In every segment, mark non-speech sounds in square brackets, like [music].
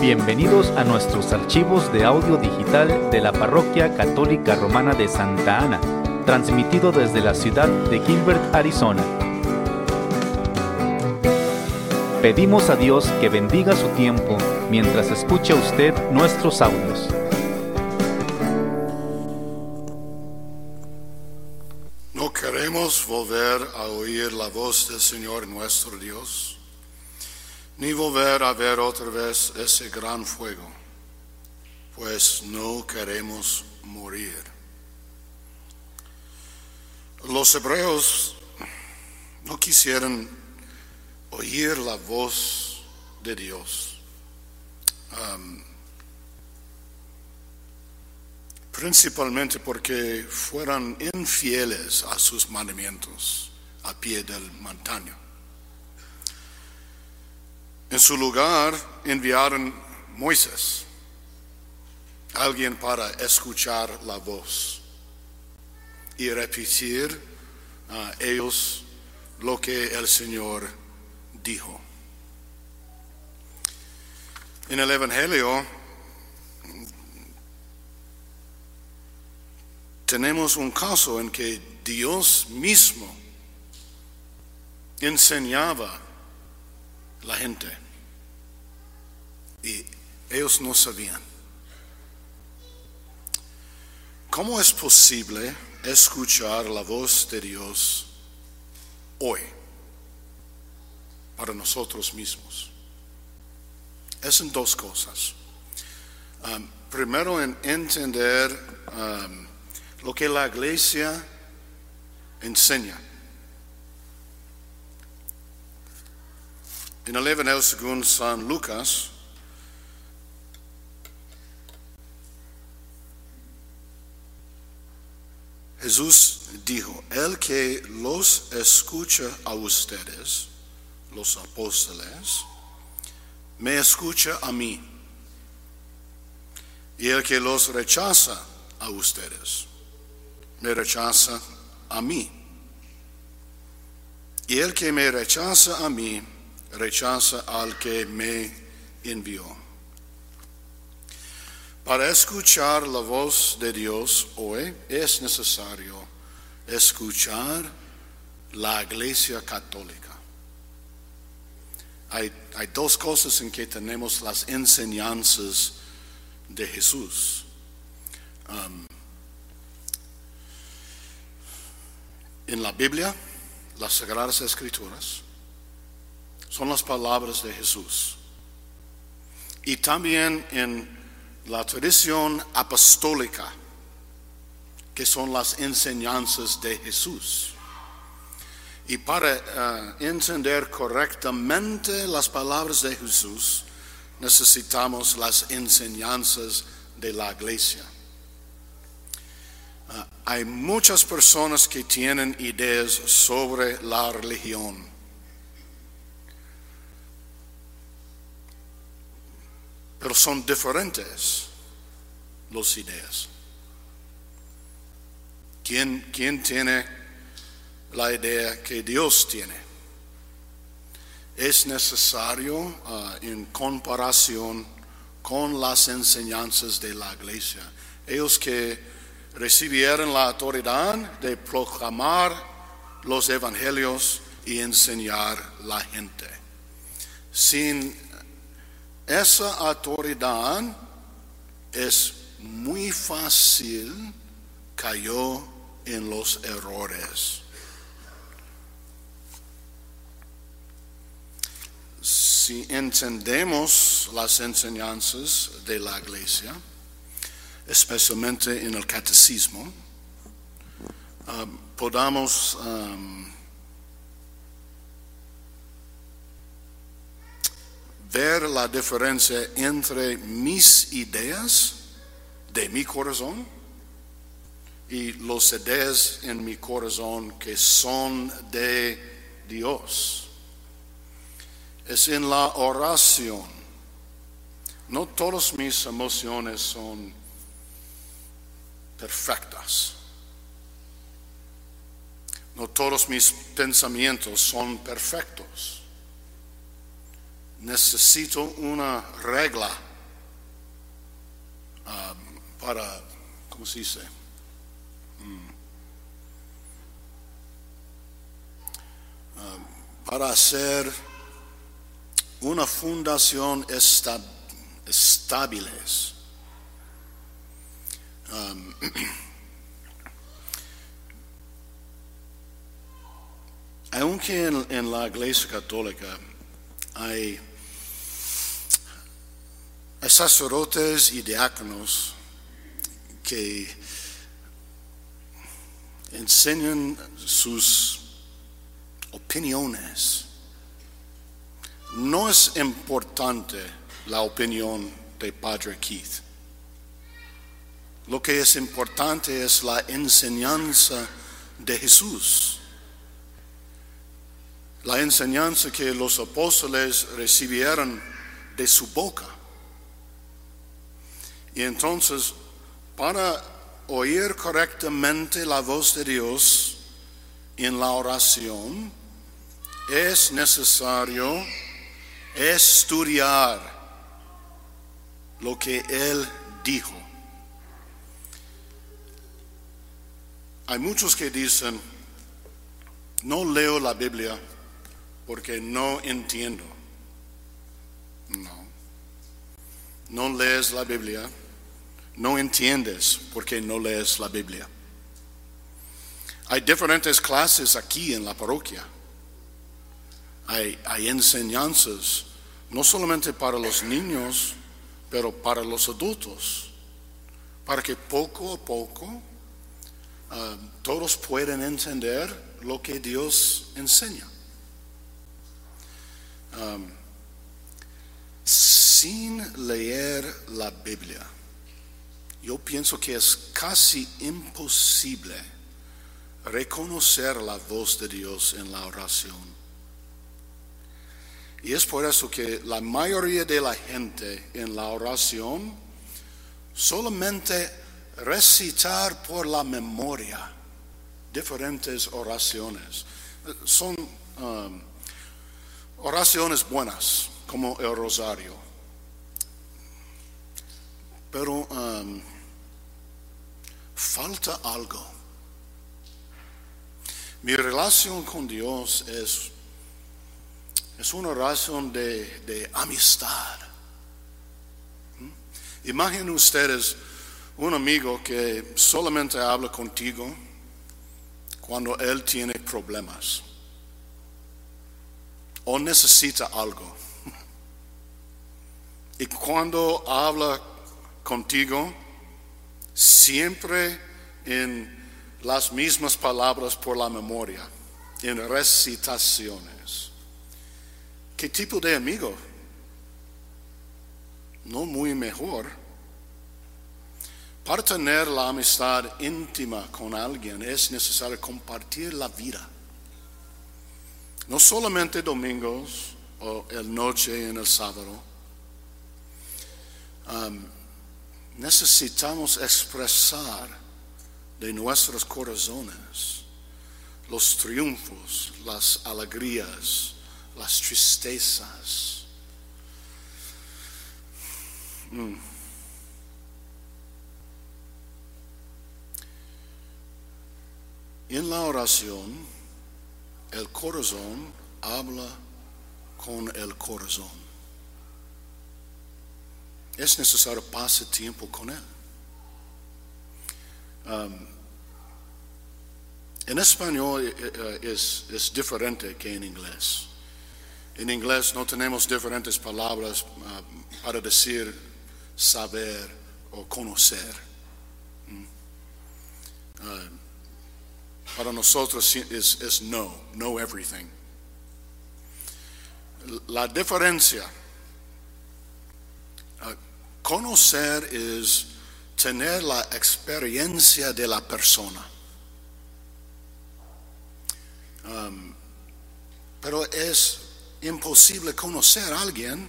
Bienvenidos a nuestros archivos de audio digital de la Parroquia Católica Romana de Santa Ana, transmitido desde la ciudad de Gilbert, Arizona. Pedimos a Dios que bendiga su tiempo mientras escucha usted nuestros audios. No queremos volver a oír la voz del Señor nuestro Dios, ni volver a ver otra vez ese gran fuego, pues no queremos morir. Los hebreos no quisieran oír la voz de Dios. Principalmente porque fueran infieles a sus mandamientos a pie del montaño. En su lugar enviaron Moisés, alguien para escuchar la voz y repetir a ellos lo que el Señor dijo. En el Evangelio tenemos un caso en que Dios mismo enseñaba la gente y ellos no sabían. ¿Cómo es posible escuchar la voz de Dios hoy para nosotros mismos? Es en dos cosas. Um, primero en entender um, lo que la iglesia enseña. En el Evangelio según San Lucas, Jesús dijo, el que los escucha a ustedes, los apóstoles, me escucha a mí. Y el que los rechaza a ustedes, me rechaza a mí. Y el que me rechaza a mí, rechaza al que me envió. Para escuchar la voz de Dios hoy es necesario escuchar la iglesia católica. Hay, dos cosas en que tenemos las enseñanzas de Jesús. Um, en la Biblia, las Sagradas Escrituras, son las palabras de Jesús. Y también en la tradición apostólica, que son las enseñanzas de Jesús. Y para uh, entender correctamente las palabras de Jesús, necesitamos las enseñanzas de la iglesia. Uh, hay muchas personas que tienen ideas sobre la religión. Pero son diferentes las ideas. ¿Quién, quién tiene la idea que Dios tiene? Es necesario uh, en comparación con las enseñanzas de la iglesia. Ellos que recibieron la autoridad de proclamar los evangelios y enseñar la gente. Sin esa autoridad es muy fácil cayó en los errores. Si entendemos las enseñanzas de la iglesia, especialmente en el catecismo, um, podamos um, ver la diferencia entre mis ideas de mi corazón y los ideas en mi corazón que son de Dios. Es en la oración. No todas mis emociones son perfectas. No todos mis pensamientos son perfectos. Necesito una regla para, ¿cómo se dice? Um, para hacer una fundación esta- estable. Um, [clears throat] aunque en, en la iglesia católica hay sacerdotes y diáconos que enseñan sus opiniones. No es importante la opinión de Padre Keith. Lo que es importante es la enseñanza de Jesús. La enseñanza que los apóstoles recibieron de su boca. Y entonces, para oír correctamente la voz de Dios en la oración, es necesario estudiar lo que Él dijo. Hay muchos que dicen, no leo la Biblia porque no entiendo. No. No lees la Biblia, no entiendes porque no lees la Biblia. Hay diferentes clases aquí en la parroquia. Hay, enseñanzas, no solamente para los niños, pero para los adultos, para que poco a poco ah, todos puedan entender lo que Dios enseña. Um, sin leer la Biblia, yo pienso que es casi imposible reconocer la voz de Dios en la oración. Y es por eso que la mayoría de la gente en la oración solamente recitar por la memoria diferentes oraciones. Son um, oraciones buenas, como el rosario. Pero um, falta algo. Mi relación con Dios es, es una relación de, de amistad. ¿Mm? Imaginen ustedes un amigo que solamente habla contigo cuando él tiene problemas o necesita algo. [laughs] Y cuando habla contigo, siempre en las mismas palabras por la memoria, en recitaciones. ¿Qué tipo de amigo? No muy mejor. Para tener la amistad íntima con alguien es necesario compartir la vida. No solamente domingos o el noche en el sábado. Um, necesitamos expresar de nuestros corazones los triunfos, las alegrías, las tristezas. Mm. En la oración, el corazón habla con el corazón. Es necesario pasar tiempo con él. Um, en español eh, eh, es, es diferente que en inglés. En inglés no tenemos diferentes palabras uh, para decir saber o conocer. Mm. Uh, para nosotros es, es no, know everything. La diferencia, conocer es tener la experiencia de la persona. Um, pero es imposible conocer a alguien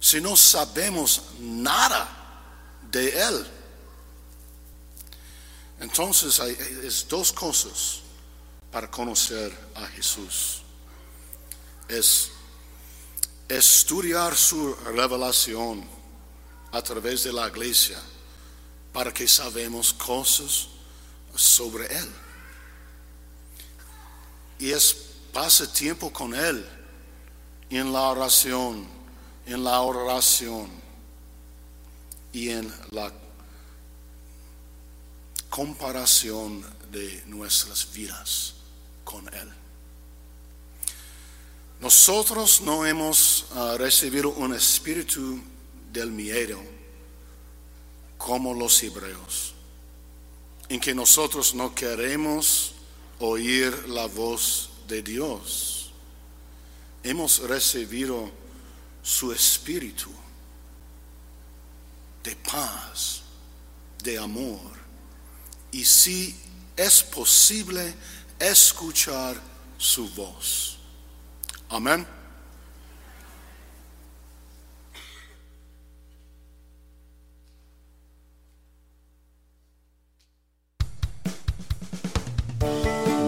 si no sabemos nada de él. Entonces hay dos cosas para conocer a Jesús. Es estudiar su revelación a través de la iglesia para que sabemos cosas sobre Él. Y es pase tiempo con Él en la oración, en la oración y en la comparación de nuestras vidas con Él. Nosotros no hemos ah, recibido un espíritu del miedo como los hebreos, en que nosotros no queremos oír la voz de Dios. Hemos recibido su espíritu de paz, de amor. Y si es posible escuchar su voz. Amén.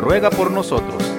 ruega por nosotros.